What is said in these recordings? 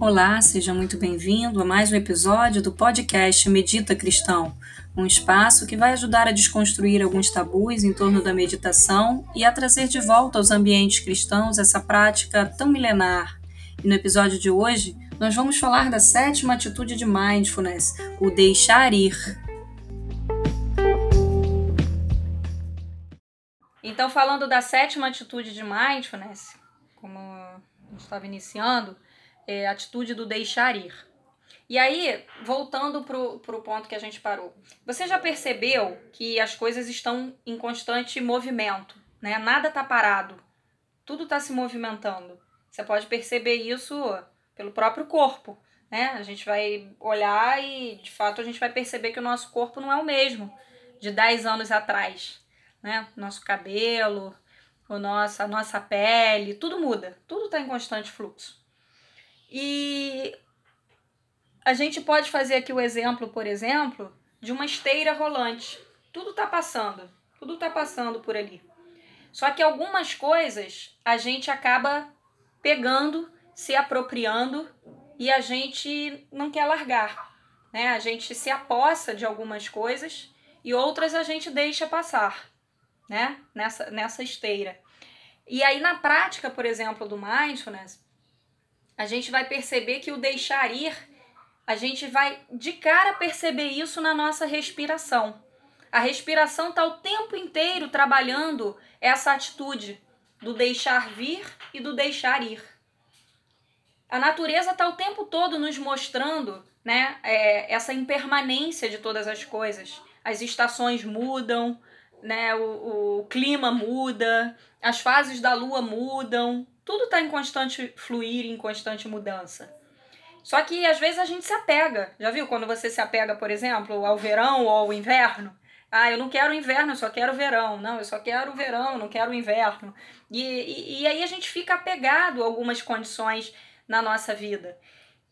Olá, seja muito bem-vindo a mais um episódio do podcast Medita Cristão, um espaço que vai ajudar a desconstruir alguns tabus em torno da meditação e a trazer de volta aos ambientes cristãos essa prática tão milenar. E no episódio de hoje, nós vamos falar da sétima atitude de mindfulness, o deixar ir. Então, falando da sétima atitude de mindfulness, como a gente estava iniciando, é atitude do deixar ir. E aí, voltando para o ponto que a gente parou, você já percebeu que as coisas estão em constante movimento, né? Nada está parado, tudo está se movimentando. Você pode perceber isso pelo próprio corpo, né? A gente vai olhar e, de fato, a gente vai perceber que o nosso corpo não é o mesmo de 10 anos atrás, né? Nosso cabelo, o nosso, a nossa pele, tudo muda, tudo está em constante fluxo. E a gente pode fazer aqui o exemplo, por exemplo, de uma esteira rolante. Tudo está passando, tudo está passando por ali. Só que algumas coisas a gente acaba pegando, se apropriando e a gente não quer largar. Né? A gente se apossa de algumas coisas e outras a gente deixa passar né? nessa, nessa esteira. E aí, na prática, por exemplo, do mindfulness, a gente vai perceber que o deixar ir, a gente vai de cara perceber isso na nossa respiração. A respiração está o tempo inteiro trabalhando essa atitude do deixar vir e do deixar ir. A natureza está o tempo todo nos mostrando né, é, essa impermanência de todas as coisas. As estações mudam, né, o, o clima muda, as fases da lua mudam, tudo está em constante fluir, em constante mudança. Só que às vezes a gente se apega. Já viu quando você se apega, por exemplo, ao verão ou ao inverno? Ah, eu não quero o inverno, eu só quero o verão. Não, eu só quero o verão, não quero o inverno. E, e, e aí a gente fica apegado a algumas condições na nossa vida.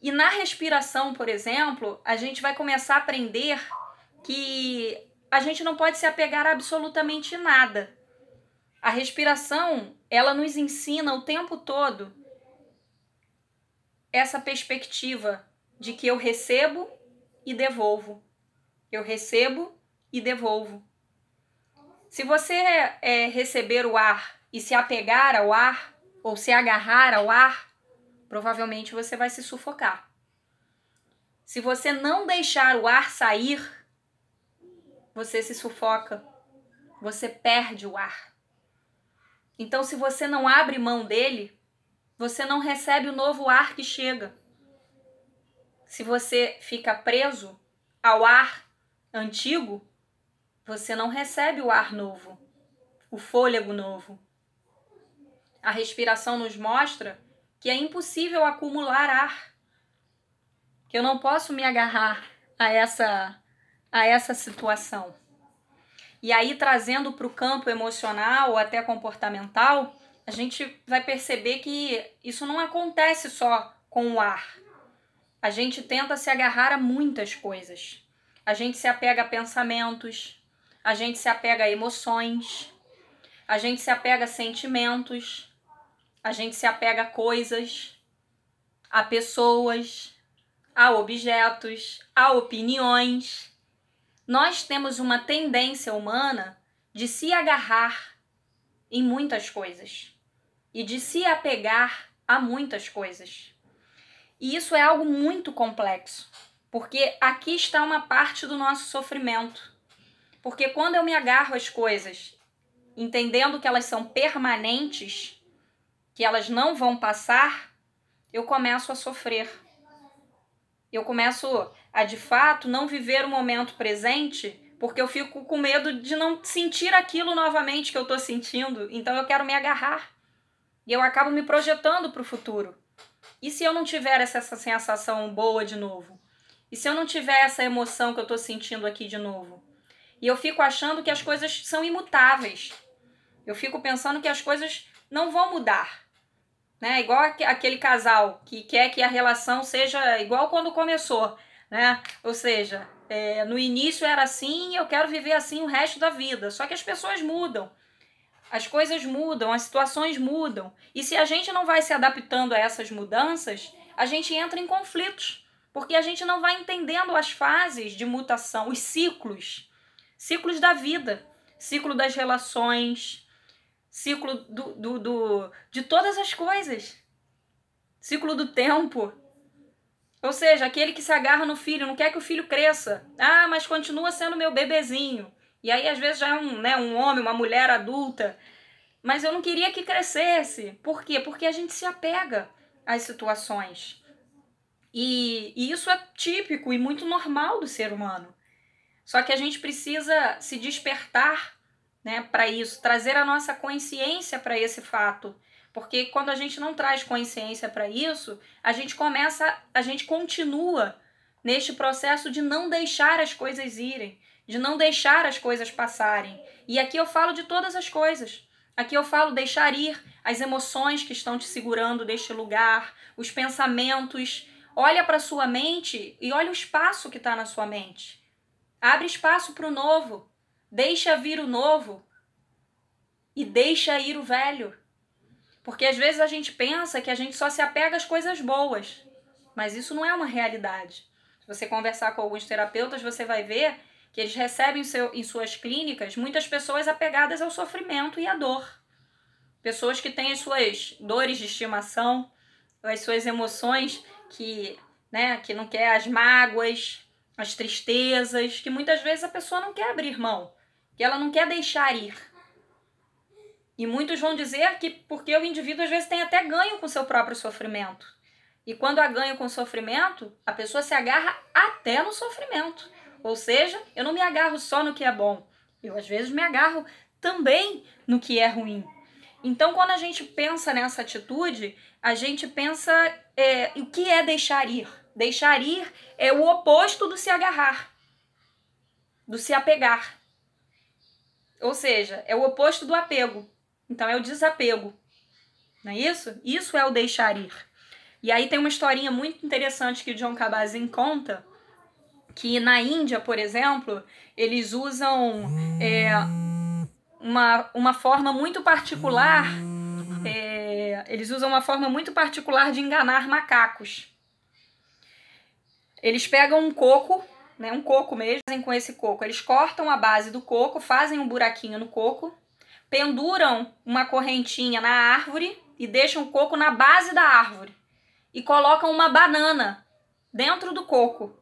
E na respiração, por exemplo, a gente vai começar a aprender que a gente não pode se apegar a absolutamente nada. A respiração, ela nos ensina o tempo todo essa perspectiva de que eu recebo e devolvo. Eu recebo e devolvo. Se você é, receber o ar e se apegar ao ar, ou se agarrar ao ar, provavelmente você vai se sufocar. Se você não deixar o ar sair, você se sufoca, você perde o ar. Então, se você não abre mão dele, você não recebe o novo ar que chega. Se você fica preso ao ar antigo, você não recebe o ar novo, o fôlego novo. A respiração nos mostra que é impossível acumular ar, que eu não posso me agarrar a essa a essa situação. E aí, trazendo para o campo emocional ou até comportamental, a gente vai perceber que isso não acontece só com o ar. A gente tenta se agarrar a muitas coisas. A gente se apega a pensamentos, a gente se apega a emoções, a gente se apega a sentimentos, a gente se apega a coisas, a pessoas, a objetos, a opiniões. Nós temos uma tendência humana de se agarrar em muitas coisas e de se apegar a muitas coisas. E isso é algo muito complexo, porque aqui está uma parte do nosso sofrimento. Porque quando eu me agarro às coisas, entendendo que elas são permanentes, que elas não vão passar, eu começo a sofrer. Eu começo a de fato não viver o momento presente, porque eu fico com medo de não sentir aquilo novamente que eu estou sentindo, então eu quero me agarrar. E eu acabo me projetando para o futuro. E se eu não tiver essa, sensação boa de novo? E se eu não tiver essa emoção que eu estou sentindo aqui de novo? E eu fico achando que as coisas são imutáveis. Eu fico pensando que as coisas não vão mudar. Né? Igual aquele casal que quer que a relação seja igual quando começou né? Ou seja, é, no início era assim, eu quero viver assim o resto da vida. Só que as pessoas mudam, as coisas mudam, as situações mudam. E se a gente não vai se adaptando a essas mudanças, a gente entra em conflitos, porque a gente não vai entendendo as fases de mutação, os ciclos, ciclos da vida, ciclo das relações, ciclo do, do, do de todas as coisas, ciclo do tempo. Ou seja, aquele que se agarra no filho, não quer que o filho cresça. Ah, mas continua sendo meu bebezinho. E aí, às vezes, já é um, né, um homem, uma mulher adulta. Mas eu não queria que crescesse. Por quê? Porque a gente se apega às situações. E, e isso é típico e muito normal do ser humano. Só que a gente precisa se despertar né, para isso, trazer a nossa consciência para esse fato. Porque quando a gente não traz consciência para isso, a gente começa, a gente continua neste processo de não deixar as coisas irem, de não deixar as coisas passarem. E aqui eu falo de todas as coisas. Aqui eu falo deixar ir as emoções que estão te segurando deste lugar, os pensamentos. Olha para sua mente e olha o espaço que está na sua mente. Abre espaço para o novo. Deixa vir o novo e deixa ir o velho. Porque às vezes a gente pensa que a gente só se apega às coisas boas, mas isso não é uma realidade. Se você conversar com alguns terapeutas, você vai ver que eles recebem seu, em suas clínicas muitas pessoas apegadas ao sofrimento e à dor. Pessoas que têm as suas dores de estimação, as suas emoções que, né, que não quer as mágoas, as tristezas, que muitas vezes a pessoa não quer abrir mão, que ela não quer deixar ir. E muitos vão dizer que porque o indivíduo às vezes tem até ganho com seu próprio sofrimento. E quando há ganho com sofrimento, a pessoa se agarra até no sofrimento. Ou seja, eu não me agarro só no que é bom, eu às vezes me agarro também no que é ruim. Então, quando a gente pensa nessa atitude, a gente pensa é, o que é deixar ir. Deixar ir é o oposto do se agarrar, do se apegar. Ou seja, é o oposto do apego. Então, é o desapego. Não é isso? Isso é o deixar ir. E aí tem uma historinha muito interessante que o John Kabat-Zinn conta, que na Índia, por exemplo, eles usam é, uma, uma forma muito particular, é, eles usam uma forma muito particular de enganar macacos. Eles pegam um coco, né, um coco mesmo, fazem com esse coco. Eles cortam a base do coco, fazem um buraquinho no coco, penduram uma correntinha na árvore e deixam o coco na base da árvore. E colocam uma banana dentro do coco.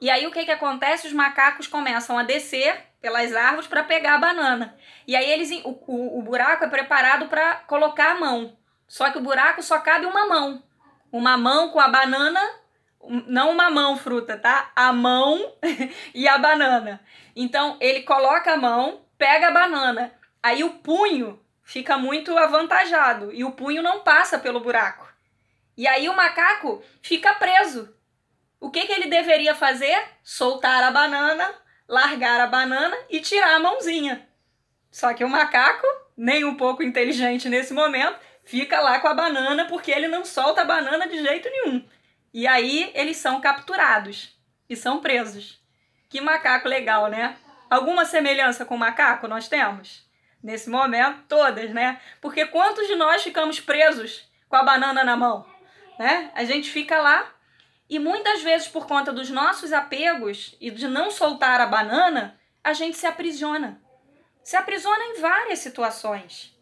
E aí o que, que acontece? Os macacos começam a descer pelas árvores para pegar a banana. E aí eles o, o, o buraco é preparado para colocar a mão. Só que o buraco só cabe uma mão. Uma mão com a banana, não uma mão fruta, tá? A mão e a banana. Então ele coloca a mão, pega a banana. Aí o punho fica muito avantajado e o punho não passa pelo buraco. E aí o macaco fica preso o que, que ele deveria fazer? Soltar a banana, largar a banana e tirar a mãozinha. Só que o macaco, nem um pouco inteligente nesse momento, fica lá com a banana porque ele não solta a banana de jeito nenhum. E aí eles são capturados e são presos. Que macaco legal, né? Alguma semelhança com o macaco nós temos? Nesse momento, todas, né? Porque quantos de nós ficamos presos com a banana na mão? Né? A gente fica lá e muitas vezes, por conta dos nossos apegos e de não soltar a banana, a gente se aprisiona. Se aprisiona em várias situações.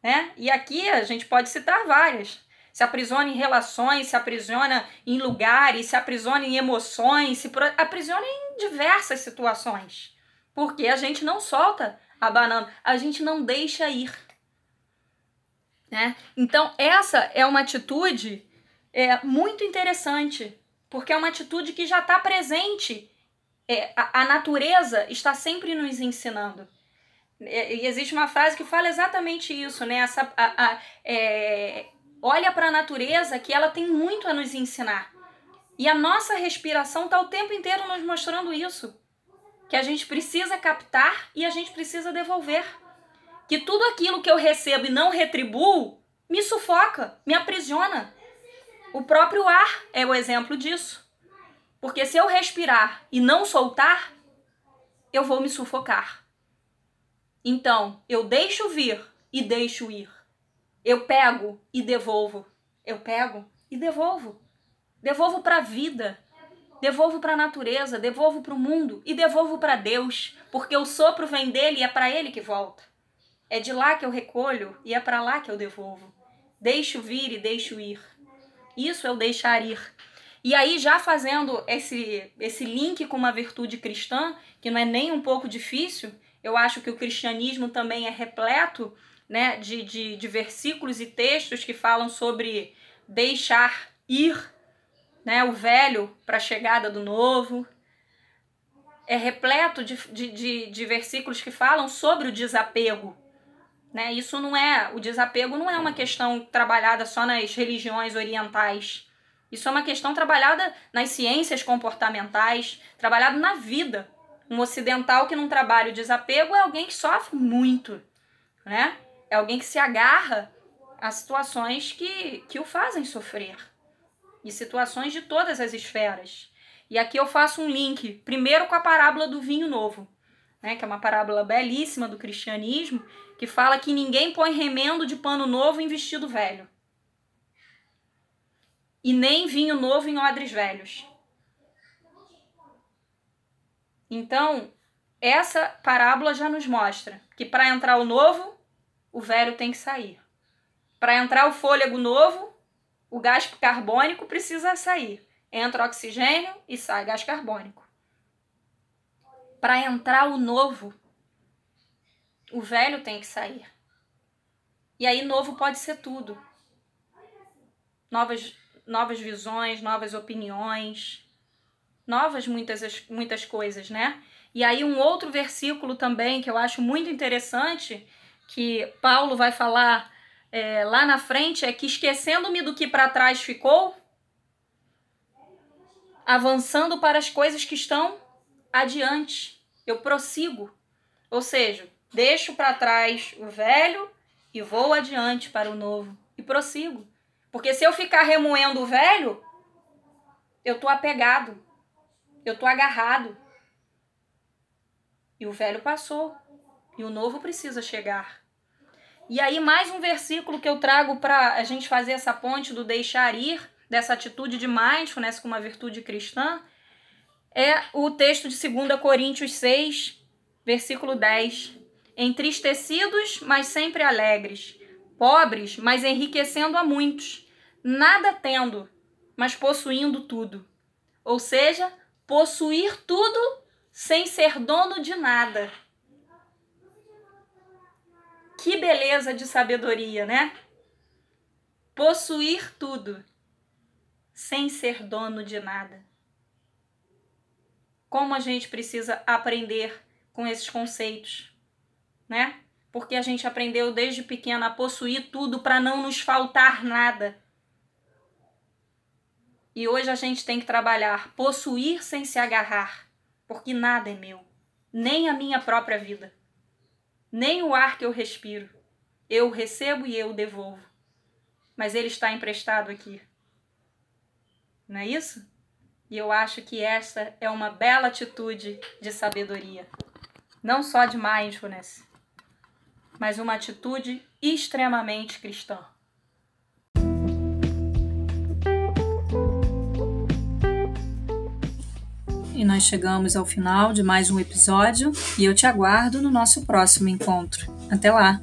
Né? E aqui a gente pode citar várias. Se aprisiona em relações, se aprisiona em lugares, se aprisiona em emoções, se aprisiona em diversas situações. Porque a gente não solta a banana, a gente não deixa ir. Né? Então, essa é uma atitude é, muito interessante porque é uma atitude que já está presente. É, a, a, natureza está sempre nos ensinando. É, e existe uma frase que fala exatamente isso, né? Essa, a, a, é, olha para a natureza que ela tem muito a nos ensinar. E a nossa respiração está o tempo inteiro nos mostrando isso. Que a gente precisa captar e a gente precisa devolver. Que tudo aquilo que eu recebo e não retribuo me sufoca, me aprisiona. O próprio ar é o exemplo disso. Porque se eu respirar e não soltar, eu vou me sufocar. Então, eu deixo vir e deixo ir. Eu pego e devolvo. Eu pego e devolvo. devolvo para a vida, devolvo para a natureza, devolvo para o mundo e devolvo para Deus, porque o sopro vem dele e é para ele que volta. É de lá que eu recolho e é para lá que eu devolvo. Deixo vir e deixo ir. Isso é o deixar ir. E aí, já fazendo esse, esse link com uma virtude cristã, que não é nem um pouco difícil, eu acho que o cristianismo também é repleto né, de, de, de versículos e textos que falam sobre deixar ir né, o velho para a chegada do novo. É repleto de, de, de, de versículos que falam sobre o desapego. Né? Isso não é. O desapego não é uma questão trabalhada só nas religiões orientais. Isso é uma questão trabalhada nas ciências comportamentais, trabalhado na vida. Um ocidental que não trabalha o desapego é alguém que sofre muito, né? É alguém que se agarra a situações que, que o fazem sofrer. E situações de todas as esferas. E aqui eu faço um link, primeiro com a parábola do vinho novo, né, que é uma parábola belíssima do cristianismo, que fala que ninguém põe remendo de pano novo em vestido velho. E nem vinho novo em odres velhos. Então, essa parábola já nos mostra que para entrar o novo, o velho tem que sair. Para entrar o fôlego novo, o gás carbônico precisa sair. Entra oxigênio e sai gás carbônico. Para entrar o novo, o velho tem que sair. E aí, novo pode ser tudo. Novas, novas visões, novas opiniões, novas muitas, muitas coisas, né? E aí, um outro versículo também que eu acho muito interessante, que Paulo vai falar é, lá na frente, é que esquecendo-me do que para trás ficou, avançando para as coisas que estão adiante, eu prossigo. Ou seja, deixo para trás o velho e vou adiante para o novo e prossigo. Porque se eu ficar remoendo o velho, eu tô apegado. Eu tô agarrado. E o velho passou. E o novo precisa chegar. E aí, mais um versículo que eu trago para a gente fazer essa ponte do deixar ir, dessa atitude de mindfulness com uma virtude cristã, é o texto de 2 Coríntios 6, versículo 10. Entristecidos, mas sempre alegres. Pobres, mas enriquecendo a muitos. Nada tendo, mas possuindo tudo. Ou seja, possuir tudo sem ser dono de nada. Que beleza de sabedoria, né? Possuir tudo sem ser dono de nada. Como a gente precisa aprender com esses conceitos, né? Porque a gente aprendeu desde pequena a possuir tudo para não nos faltar nada. E hoje a gente tem que trabalhar possuir sem se agarrar, porque nada é meu, nem a minha própria vida, nem o ar que eu respiro. Eu recebo e eu devolvo. Mas ele está emprestado aqui. Não é isso? E eu acho que esta é uma bela atitude de sabedoria. Não só de mindfulness, mas uma atitude extremamente cristã. E nós chegamos ao final de mais um episódio e eu te aguardo no nosso próximo encontro. Até lá!